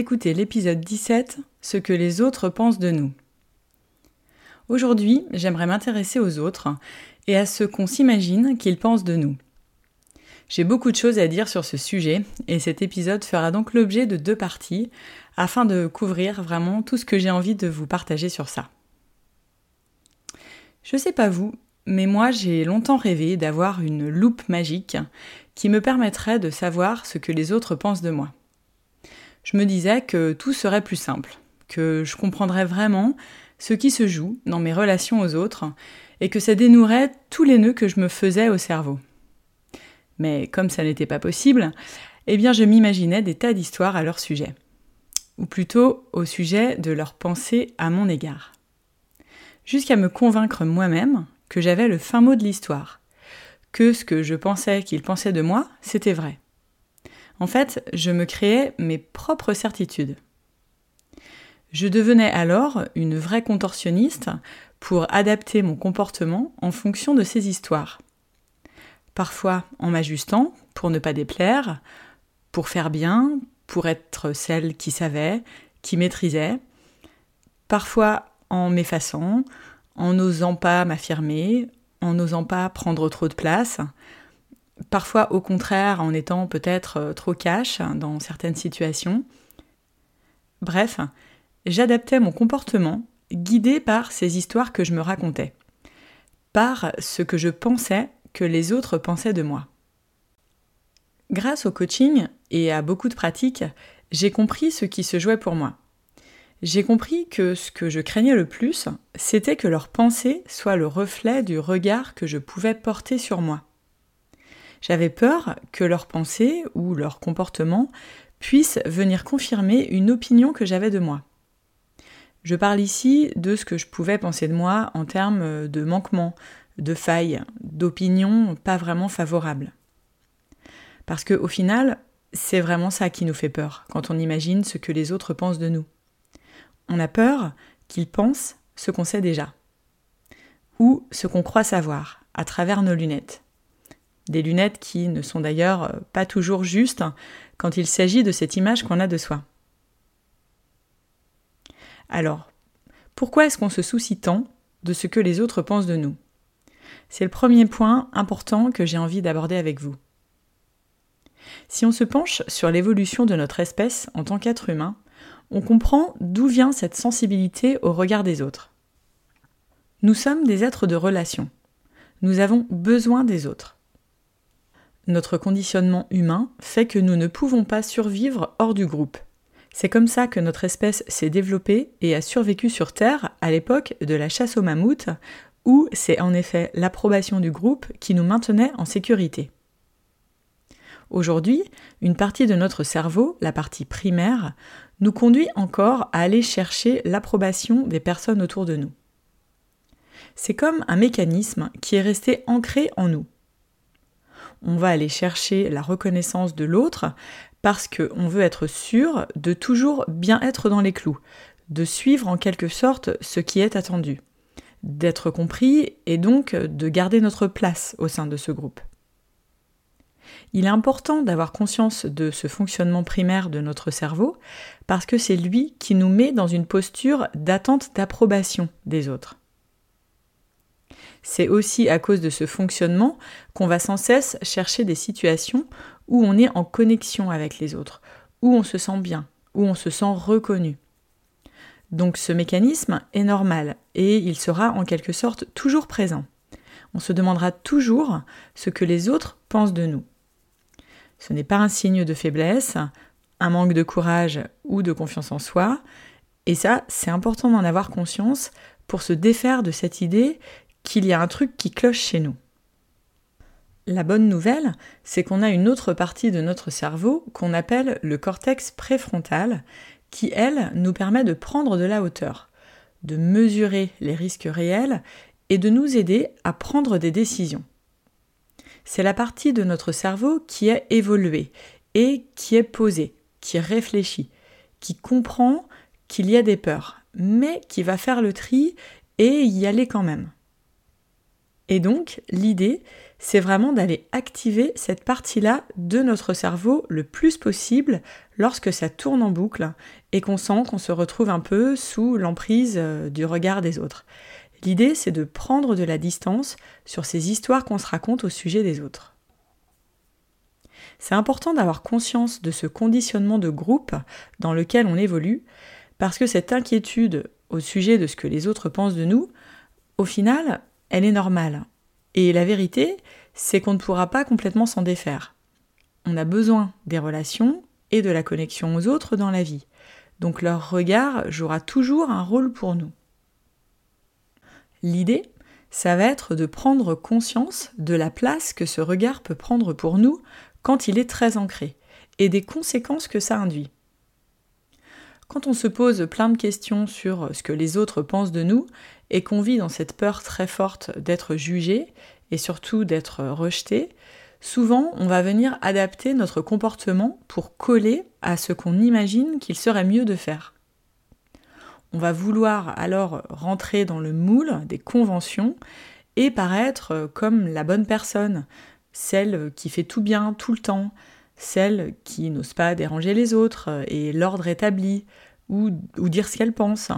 Écoutez l'épisode 17, Ce que les autres pensent de nous. Aujourd'hui, j'aimerais m'intéresser aux autres et à ce qu'on s'imagine qu'ils pensent de nous. J'ai beaucoup de choses à dire sur ce sujet et cet épisode fera donc l'objet de deux parties afin de couvrir vraiment tout ce que j'ai envie de vous partager sur ça. Je sais pas vous, mais moi j'ai longtemps rêvé d'avoir une loupe magique qui me permettrait de savoir ce que les autres pensent de moi je me disais que tout serait plus simple, que je comprendrais vraiment ce qui se joue dans mes relations aux autres, et que ça dénouerait tous les nœuds que je me faisais au cerveau. Mais comme ça n'était pas possible, eh bien je m'imaginais des tas d'histoires à leur sujet, ou plutôt au sujet de leurs pensées à mon égard. Jusqu'à me convaincre moi-même que j'avais le fin mot de l'histoire, que ce que je pensais qu'ils pensaient de moi, c'était vrai. En fait, je me créais mes propres certitudes. Je devenais alors une vraie contorsionniste pour adapter mon comportement en fonction de ces histoires. Parfois en m'ajustant pour ne pas déplaire, pour faire bien, pour être celle qui savait, qui maîtrisait, parfois en m'effaçant, en n'osant pas m'affirmer, en n'osant pas prendre trop de place, parfois au contraire en étant peut-être euh, trop cash dans certaines situations. Bref, j'adaptais mon comportement guidé par ces histoires que je me racontais, par ce que je pensais que les autres pensaient de moi. Grâce au coaching et à beaucoup de pratiques, j'ai compris ce qui se jouait pour moi. J'ai compris que ce que je craignais le plus, c'était que leur pensée soit le reflet du regard que je pouvais porter sur moi. J'avais peur que leurs pensées ou leur comportement puissent venir confirmer une opinion que j'avais de moi. Je parle ici de ce que je pouvais penser de moi en termes de manquements, de failles, d'opinions pas vraiment favorables. Parce qu'au final, c'est vraiment ça qui nous fait peur quand on imagine ce que les autres pensent de nous. On a peur qu'ils pensent ce qu'on sait déjà, ou ce qu'on croit savoir à travers nos lunettes. Des lunettes qui ne sont d'ailleurs euh, pas toujours justes quand il s'agit de cette image qu'on a de soi. Alors, pourquoi est-ce qu'on se soucie tant de ce que les autres pensent de nous? C'est le premier point important que j'ai envie d'aborder avec vous. Si on se penche sur l'évolution de notre espèce en tant qu'être humain, on comprend d'où vient cette sensibilité au regard des autres. Nous sommes des êtres de relation. Nous avons besoin des autres. Notre conditionnement humain fait que nous ne pouvons pas survivre hors du groupe. C'est comme ça que notre espèce s'est développée et a survécu sur Terre à l'époque de la chasse aux mammouths, où c'est en effet l'approbation du groupe qui nous maintenait en sécurité. Aujourd'hui, une partie de notre cerveau, la partie primaire, nous conduit encore à aller chercher l'approbation des personnes autour de nous. C'est comme un mécanisme qui est resté ancré en nous on va aller chercher la reconnaissance de l'autre parce qu'on veut être sûr de toujours bien être dans les clous, de suivre en quelque sorte ce qui est attendu, d'être compris et donc de garder notre place au sein de ce groupe. Il est important d'avoir conscience de ce fonctionnement primaire de notre cerveau parce que c'est lui qui nous met dans une posture d'attente d'approbation des autres. C'est aussi à cause de ce fonctionnement qu'on va sans cesse chercher des situations où on est en connexion avec les autres, où on se sent bien, où on se sent reconnu. Donc ce mécanisme est normal et il sera en quelque sorte toujours présent. On se demandera toujours ce que les autres pensent de nous. Ce n'est pas un signe de faiblesse, un manque de courage ou de confiance en soi, et ça, c'est important d'en avoir conscience pour se défaire de cette idée qu'il y a un truc qui cloche chez nous. La bonne nouvelle, c'est qu'on a une autre partie de notre cerveau qu'on appelle le cortex préfrontal, qui, elle, nous permet de prendre de la hauteur, de mesurer les risques réels et de nous aider à prendre des décisions. C'est la partie de notre cerveau qui est évoluée et qui est posée, qui réfléchit, qui comprend qu'il y a des peurs, mais qui va faire le tri et y aller quand même. Et donc, l'idée, c'est vraiment d'aller activer cette partie-là de notre cerveau le plus possible lorsque ça tourne en boucle et qu'on sent qu'on se retrouve un peu sous l'emprise euh, du regard des autres. L'idée, c'est de prendre de la distance sur ces histoires qu'on se raconte au sujet des autres. C'est important d'avoir conscience de ce conditionnement de groupe dans lequel on évolue, parce que cette inquiétude au sujet de ce que les autres pensent de nous, au final, elle est normale. Et la vérité, c'est qu'on ne pourra pas complètement s'en défaire. On a besoin des relations et de la connexion aux autres dans la vie. Donc leur regard jouera toujours un rôle pour nous. L'idée, ça va être de prendre conscience de la place que ce regard peut prendre pour nous quand il est très ancré, et des conséquences que ça induit. Quand on se pose plein de questions sur ce que les autres pensent de nous, et qu'on vit dans cette peur très forte d'être jugé, et surtout d'être rejeté, souvent on va venir adapter notre comportement pour coller à ce qu'on imagine qu'il serait mieux de faire. On va vouloir alors rentrer dans le moule des conventions et paraître comme la bonne personne, celle qui fait tout bien tout le temps, celle qui n'ose pas déranger les autres et l'ordre établi, ou, dire ce qu'elle pense.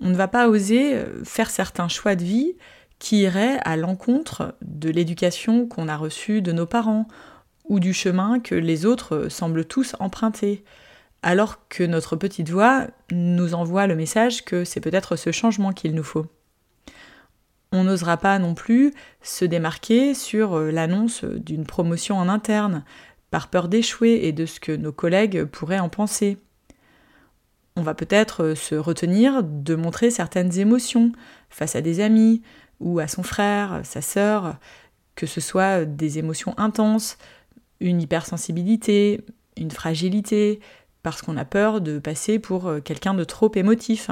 On ne va pas oser faire certains choix de vie qui iraient à l'encontre de l'éducation qu'on a reçue de nos parents, ou du chemin que les autres semblent tous emprunter alors que notre petite voix nous envoie le message que c'est peut-être ce changement qu'il nous faut. On n'osera pas non plus se démarquer sur euh, l'annonce d'une promotion en interne, par peur d'échouer et de ce que nos collègues pourraient en penser. On va peut-être euh, se retenir de montrer certaines émotions face à des amis ou à son frère, sa sœur, que ce soit des émotions intenses, une hypersensibilité, une fragilité, parce qu'on a peur de passer pour euh, quelqu'un de trop émotif.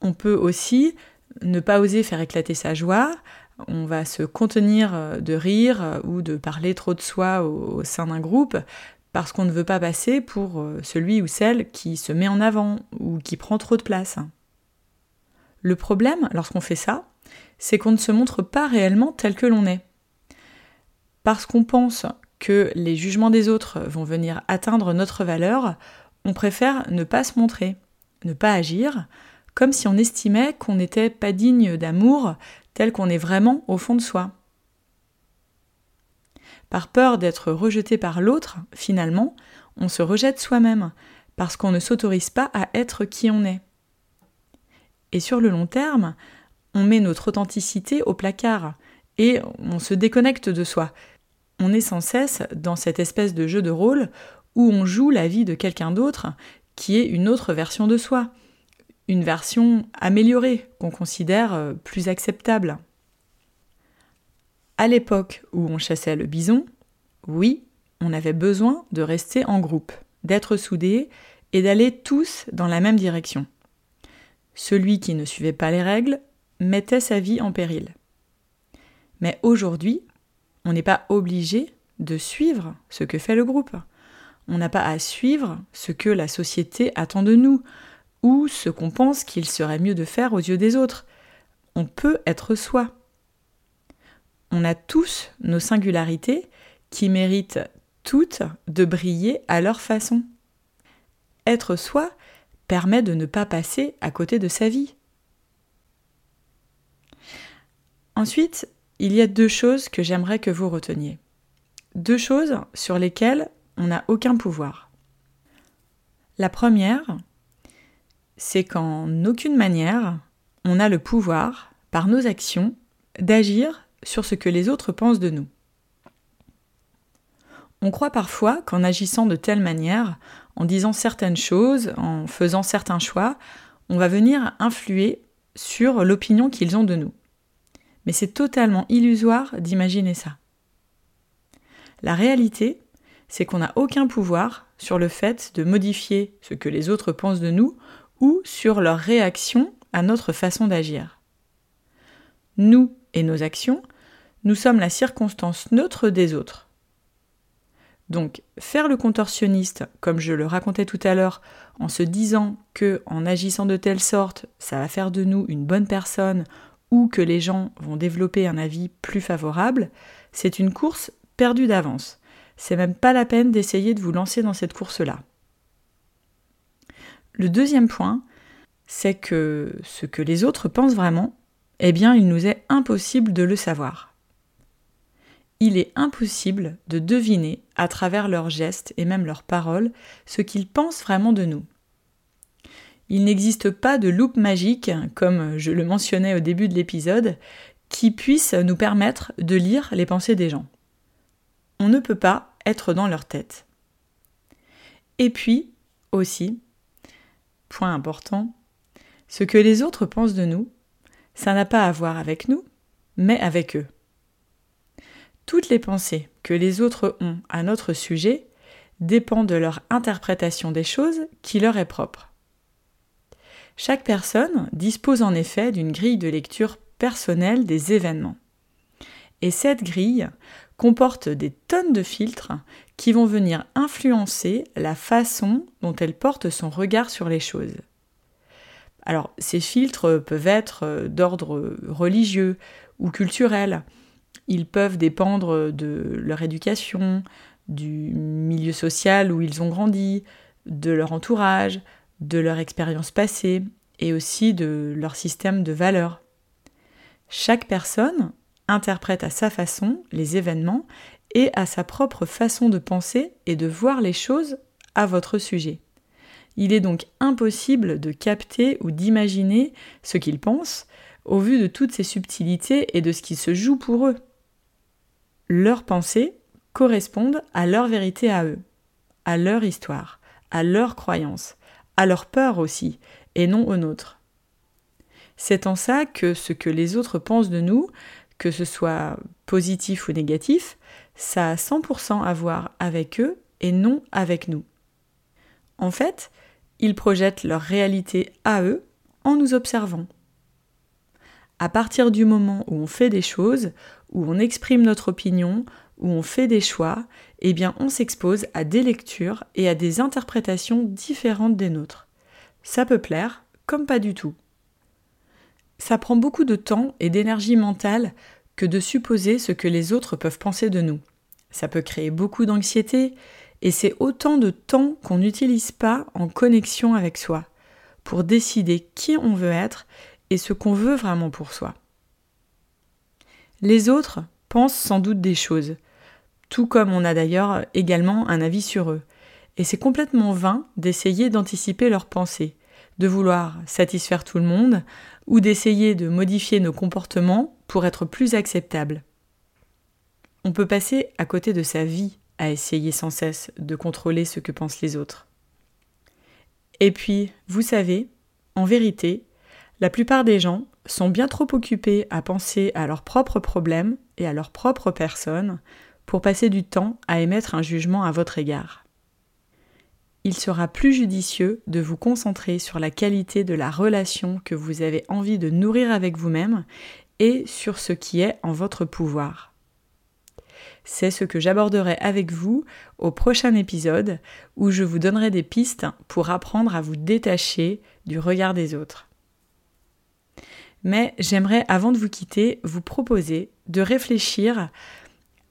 On peut aussi ne pas oser faire éclater sa joie, on va se contenir euh, de rire euh, ou de parler trop de soi au, sein d'un groupe parce qu'on ne veut pas passer pour celui ou celle qui se met en avant ou qui prend trop de place. Le problème, lorsqu'on fait ça, c'est qu'on ne se montre pas réellement tel que l'on est. Parce qu'on pense que les jugements des autres vont venir atteindre notre valeur, on préfère ne pas se montrer, ne pas agir, comme si on estimait qu'on n'était pas digne d'amour tel qu'on est vraiment au fond de soi. Par peur d'être rejeté par l'autre, finalement, on se rejette soi-même, parce qu'on ne s'autorise pas à être qui on est. Et sur le long terme, on met notre authenticité au placard, et on se déconnecte de soi, on est sans cesse dans cette espèce de jeu de rôle où on joue la vie de quelqu'un d'autre qui est une autre version de soi, une version améliorée qu'on considère euh, plus acceptable. À l'époque où on chassait le bison, oui, on avait besoin de rester en groupe, d'être soudés et d'aller tous dans la même direction. Celui qui ne suivait pas les règles mettait sa vie en péril. Mais aujourd'hui, on n'est pas obligé de suivre ce que fait le groupe. On n'a pas à suivre ce que la société attend de nous ou ce qu'on pense qu'il serait mieux de faire aux yeux des autres. On peut être soi. On a tous nos singularités qui méritent toutes de briller à leur façon. Être soi permet de ne pas passer à côté de sa vie. Ensuite, il y a deux choses que j'aimerais que vous reteniez. Deux choses sur lesquelles on n'a aucun pouvoir. La première, c'est qu'en aucune manière, on a le pouvoir, par nos actions, d'agir sur ce que les autres pensent de nous. On croit parfois qu'en agissant de telle manière, en disant certaines choses, en faisant certains choix, on va venir influer sur l'opinion qu'ils ont de nous. Mais c'est totalement illusoire d'imaginer ça. La réalité, c'est qu'on n'a aucun pouvoir sur le fait de modifier ce que les autres pensent de nous ou sur leur réaction à notre façon d'agir. Nous et nos actions, nous sommes la circonstance neutre des autres. Donc, faire le contorsionniste, comme je le racontais tout à l'heure, en se disant que, en agissant de telle sorte, ça va faire de nous une bonne personne ou que les gens vont développer un avis plus favorable, c'est une course perdue d'avance. C'est même pas la peine d'essayer de vous lancer dans cette course-là. Le deuxième point, c'est que ce que les autres pensent vraiment, eh bien, il nous est impossible de le savoir. Il est impossible de deviner, à travers leurs gestes et même leurs paroles, ce qu'ils pensent vraiment de nous. Il n'existe pas de loupe magique, comme je le mentionnais au début de l'épisode, qui puisse nous permettre de lire les pensées des gens. On ne peut pas être dans leur tête. Et puis, aussi, point important, ce que les autres pensent de nous, ça n'a pas à voir avec nous, mais avec eux. Toutes les pensées que les autres ont à notre sujet dépendent de leur interprétation des choses qui leur est propre. Chaque personne dispose en effet d'une grille de lecture personnelle des événements. Et cette grille comporte des tonnes de filtres qui vont venir influencer la façon dont elle porte son regard sur les choses. Alors, ces filtres peuvent être d'ordre religieux ou culturel, ils peuvent dépendre de leur éducation, du milieu social où ils ont grandi, de leur entourage, de leur expérience passée et aussi de leur système de valeurs. Chaque personne interprète à sa façon les événements et à sa propre façon de penser et de voir les choses à votre sujet. Il est donc impossible de capter ou d'imaginer ce qu'ils pensent au vu de toutes ces subtilités et de ce qui se joue pour eux leurs pensées correspondent à leur vérité à eux, à leur histoire, à leurs croyances, à leur peur aussi, et non aux nôtres. C'est en ça que ce que les autres pensent de nous, que ce soit positif ou négatif, ça a 100% à voir avec eux et non avec nous. En fait, ils projettent leur réalité à eux en nous observant. À partir du moment où on fait des choses, où on exprime notre opinion, où on fait des choix, eh bien on s'expose à des lectures et à des interprétations différentes des nôtres. Ça peut plaire, comme pas du tout. Ça prend beaucoup de temps et d'énergie mentale que de supposer ce que les autres peuvent penser de nous. Ça peut créer beaucoup d'anxiété, et c'est autant de temps qu'on n'utilise pas en connexion avec soi, pour décider qui on veut être et ce qu'on veut vraiment pour soi. Les autres pensent sans doute des choses, tout comme on a d'ailleurs également un avis sur eux. Et c'est complètement vain d'essayer d'anticiper leurs pensées, de vouloir satisfaire tout le monde, ou d'essayer de modifier nos comportements pour être plus acceptables. On peut passer à côté de sa vie à essayer sans cesse de contrôler ce que pensent les autres. Et puis, vous savez, en vérité, la plupart des gens sont bien trop occupés à penser à leurs propres problèmes et à leur propre personne pour passer du temps à émettre un jugement à votre égard. Il sera plus judicieux de vous concentrer sur la qualité de la relation que vous avez envie de nourrir avec vous-même et sur ce qui est en votre pouvoir. C'est ce que j'aborderai avec vous au prochain épisode où je vous donnerai des pistes pour apprendre à vous détacher du regard des autres. Mais j'aimerais, avant de vous quitter, vous proposer de réfléchir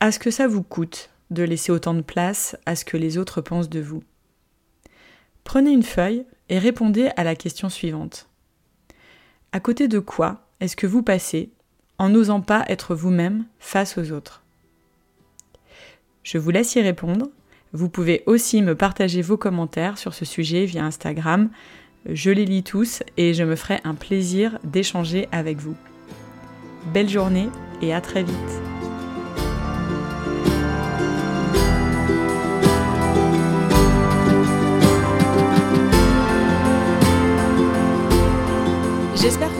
à ce que ça vous coûte de laisser autant de place à ce que les autres pensent de vous. Prenez une feuille et répondez à la question suivante. À côté de quoi est-ce que vous passez en n'osant pas être vous-même face aux autres? Je vous laisse y répondre. Vous pouvez aussi me partager vos commentaires sur ce sujet via Instagram Je les lis tous et je me ferai un plaisir d'échanger avec vous. Belle journée et à très vite.